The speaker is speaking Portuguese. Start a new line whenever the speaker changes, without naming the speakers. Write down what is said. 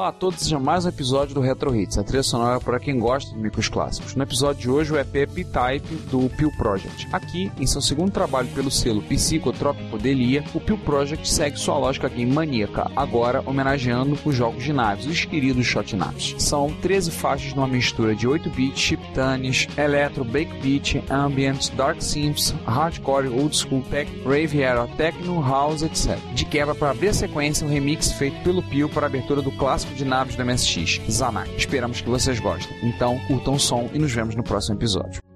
Olá a todos, seja mais um episódio do Retro Hits, a trilha sonora para quem gosta de micros clássicos. No episódio de hoje, o EP P-Type do Peel Project. Aqui, em seu segundo trabalho pelo selo Psicotrópico Delia, o Peel Project segue sua lógica game maníaca, agora homenageando os jogos de naves, os queridos shot naves. São 13 faixas numa mistura de 8-bit, chiptunes, electro, breakbeat, ambient, dark synths, hardcore, old school tech, rave era, techno, house, etc. De quebra para abrir a sequência, um remix feito pelo Peel para a abertura do clássico clássico de naves do MSX, Zanak. Esperamos que vocês gostem. Então, curtam o som e nos vemos no próximo episódio.